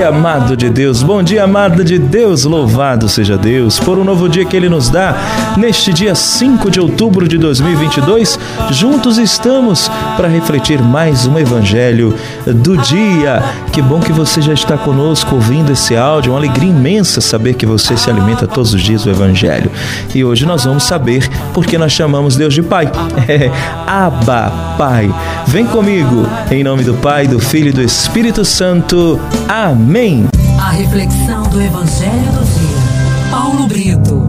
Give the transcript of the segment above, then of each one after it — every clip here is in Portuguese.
dia, amado de Deus. Bom dia, amada de Deus. Louvado seja Deus por um novo dia que Ele nos dá. Neste dia 5 de outubro de 2022, juntos estamos para refletir mais um Evangelho do dia. Que bom que você já está conosco ouvindo esse áudio. Uma alegria imensa saber que você se alimenta todos os dias do Evangelho. E hoje nós vamos saber por que nós chamamos Deus de Pai. É, Abba, Pai. Vem comigo, em nome do Pai, do Filho e do Espírito Santo. Amém. A reflexão do Evangelho do Dia. Paulo Brito.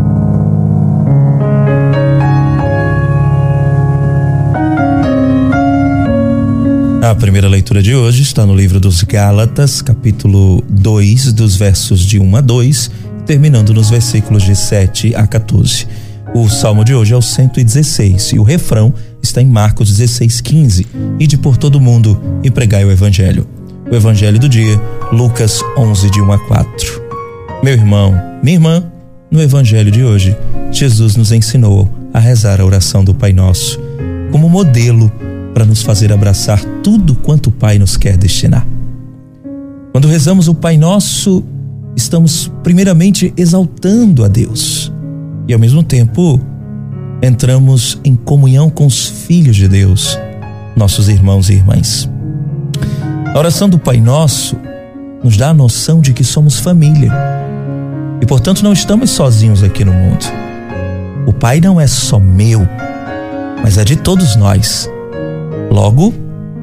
A primeira leitura de hoje está no livro dos Gálatas, capítulo 2, dos versos de 1 a 2, terminando nos versículos de 7 a 14. O salmo de hoje é o 116 e o refrão está em Marcos 16, 15. E de por todo mundo e pregai o evangelho. O evangelho do dia, Lucas 11, de 1 a 4. Meu irmão, minha irmã, no evangelho de hoje, Jesus nos ensinou a rezar a oração do Pai Nosso como modelo para nos fazer abraçar tudo quanto o Pai nos quer destinar. Quando rezamos o Pai Nosso, estamos primeiramente exaltando a Deus e ao mesmo tempo entramos em comunhão com os filhos de Deus, nossos irmãos e irmãs. A oração do Pai Nosso nos dá a noção de que somos família e, portanto, não estamos sozinhos aqui no mundo. O Pai não é só meu, mas é de todos nós. Logo,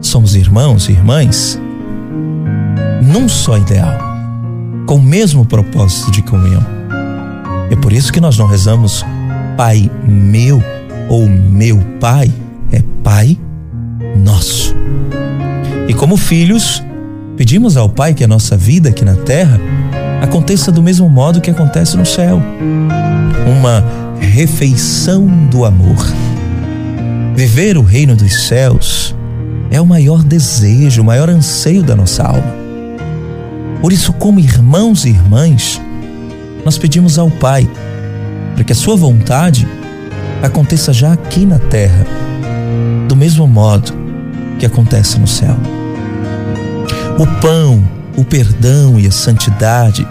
somos irmãos e irmãs num só ideal, com o mesmo propósito de comunhão. É por isso que nós não rezamos Pai meu ou meu Pai, é Pai nosso. E como filhos, pedimos ao Pai que a nossa vida aqui na terra aconteça do mesmo modo que acontece no céu uma refeição do amor. Viver o reino dos céus é o maior desejo, o maior anseio da nossa alma. Por isso, como irmãos e irmãs, nós pedimos ao Pai para que a sua vontade aconteça já aqui na terra, do mesmo modo que acontece no céu. O pão, o perdão e a santidade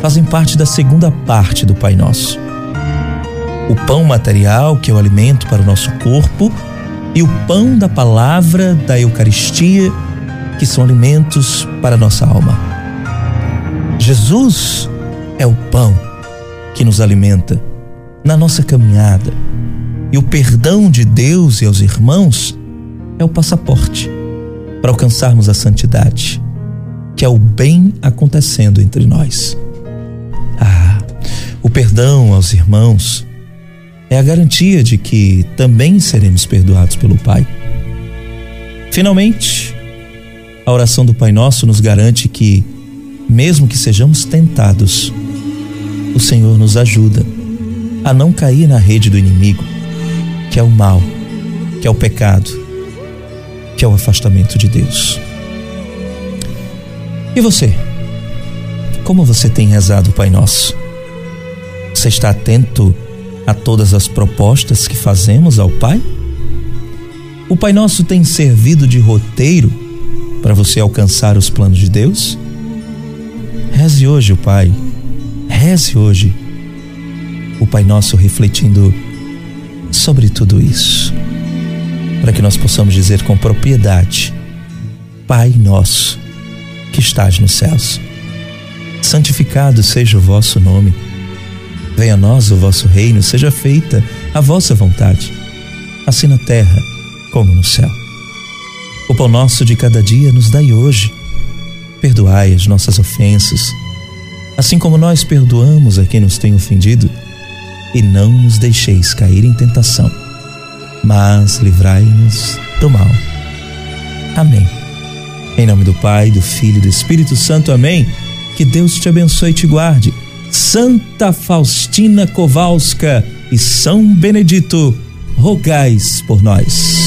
fazem parte da segunda parte do Pai Nosso. O pão material, que é o alimento para o nosso corpo, e o pão da palavra da Eucaristia, que são alimentos para a nossa alma. Jesus é o pão que nos alimenta na nossa caminhada. E o perdão de Deus e aos irmãos é o passaporte para alcançarmos a santidade, que é o bem acontecendo entre nós. Ah, o perdão aos irmãos é a garantia de que também seremos perdoados pelo Pai. Finalmente, a oração do Pai Nosso nos garante que, mesmo que sejamos tentados, o Senhor nos ajuda a não cair na rede do inimigo, que é o mal, que é o pecado, que é o afastamento de Deus. E você? Como você tem rezado o Pai Nosso? Você está atento a todas as propostas que fazemos ao Pai? O Pai Nosso tem servido de roteiro para você alcançar os planos de Deus? Reze hoje o Pai Reze hoje o Pai Nosso refletindo sobre tudo isso, para que nós possamos dizer com propriedade: Pai Nosso que estás nos céus, santificado seja o vosso nome. Venha a nós o vosso reino, seja feita a vossa vontade, assim na terra como no céu. O pão nosso de cada dia nos dai hoje. Perdoai as nossas ofensas assim como nós perdoamos a quem nos tem ofendido, e não nos deixeis cair em tentação, mas livrai-nos do mal. Amém. Em nome do Pai, do Filho e do Espírito Santo, amém. Que Deus te abençoe e te guarde. Santa Faustina Kowalska e São Benedito, rogais por nós.